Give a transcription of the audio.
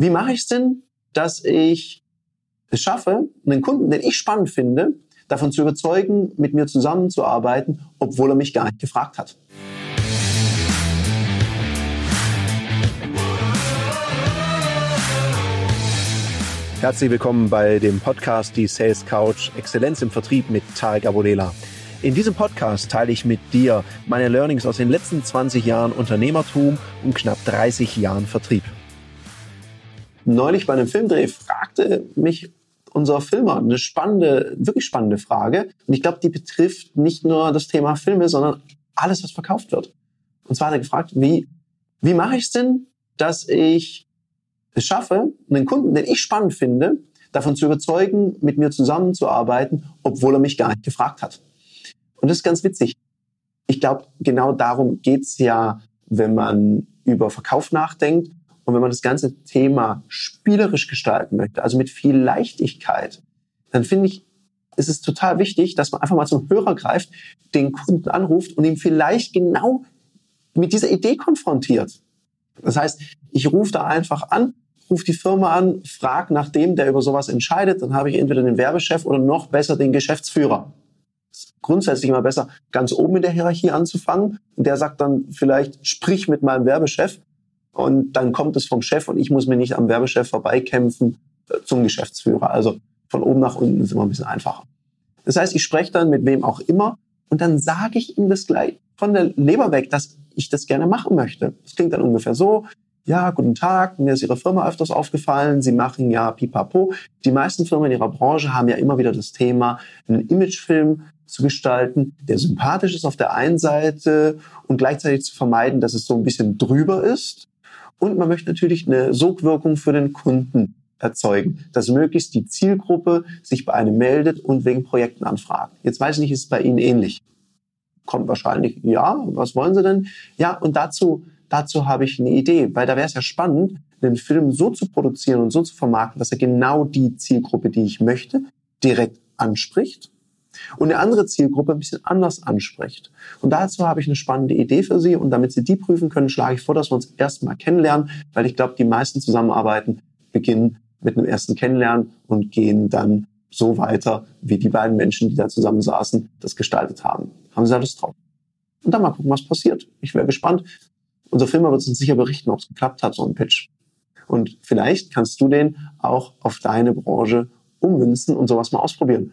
Wie mache ich es denn, dass ich es schaffe, einen Kunden, den ich spannend finde, davon zu überzeugen, mit mir zusammenzuarbeiten, obwohl er mich gar nicht gefragt hat? Herzlich willkommen bei dem Podcast Die Sales Couch Exzellenz im Vertrieb mit Tarek Abodela. In diesem Podcast teile ich mit dir meine Learnings aus den letzten 20 Jahren Unternehmertum und knapp 30 Jahren Vertrieb. Neulich bei einem Filmdreh fragte mich unser Filmer eine spannende, wirklich spannende Frage. Und ich glaube, die betrifft nicht nur das Thema Filme, sondern alles, was verkauft wird. Und zwar hat er gefragt, wie, wie mache ich es denn, dass ich es schaffe, einen Kunden, den ich spannend finde, davon zu überzeugen, mit mir zusammenzuarbeiten, obwohl er mich gar nicht gefragt hat. Und das ist ganz witzig. Ich glaube, genau darum geht's ja, wenn man über Verkauf nachdenkt und wenn man das ganze Thema spielerisch gestalten möchte, also mit viel Leichtigkeit, dann finde ich, ist es total wichtig, dass man einfach mal zum Hörer greift, den Kunden anruft und ihm vielleicht genau mit dieser Idee konfrontiert. Das heißt, ich rufe da einfach an, rufe die Firma an, frage nach dem, der über sowas entscheidet, dann habe ich entweder den Werbechef oder noch besser den Geschäftsführer grundsätzlich immer besser, ganz oben in der Hierarchie anzufangen. Und der sagt dann vielleicht, sprich mit meinem Werbechef. Und dann kommt es vom Chef und ich muss mir nicht am Werbechef vorbeikämpfen äh, zum Geschäftsführer. Also von oben nach unten ist immer ein bisschen einfacher. Das heißt, ich spreche dann mit wem auch immer und dann sage ich ihm das gleich von der Leber weg, dass ich das gerne machen möchte. Das klingt dann ungefähr so. Ja, guten Tag, mir ist Ihre Firma öfters aufgefallen. Sie machen ja pipapo. Die meisten Firmen in ihrer Branche haben ja immer wieder das Thema, einen Imagefilm zu gestalten, der sympathisch ist auf der einen Seite und gleichzeitig zu vermeiden, dass es so ein bisschen drüber ist. Und man möchte natürlich eine Sogwirkung für den Kunden erzeugen, dass möglichst die Zielgruppe sich bei einem meldet und wegen Projekten anfragt. Jetzt weiß ich nicht, ist es bei Ihnen ähnlich? Kommt wahrscheinlich, ja, was wollen Sie denn? Ja, und dazu, dazu habe ich eine Idee, weil da wäre es ja spannend, den Film so zu produzieren und so zu vermarkten, dass er genau die Zielgruppe, die ich möchte, direkt anspricht und eine andere Zielgruppe ein bisschen anders anspricht. Und dazu habe ich eine spannende Idee für Sie und damit Sie die prüfen können, schlage ich vor, dass wir uns erstmal kennenlernen, weil ich glaube, die meisten Zusammenarbeiten beginnen mit einem ersten Kennenlernen und gehen dann so weiter, wie die beiden Menschen, die da zusammen saßen, das gestaltet haben. Haben Sie alles drauf? Und dann mal gucken, was passiert. Ich wäre gespannt. Unser Firma wird uns sicher berichten, ob es geklappt hat, so ein Pitch. Und vielleicht kannst du den auch auf deine Branche ummünzen und sowas mal ausprobieren.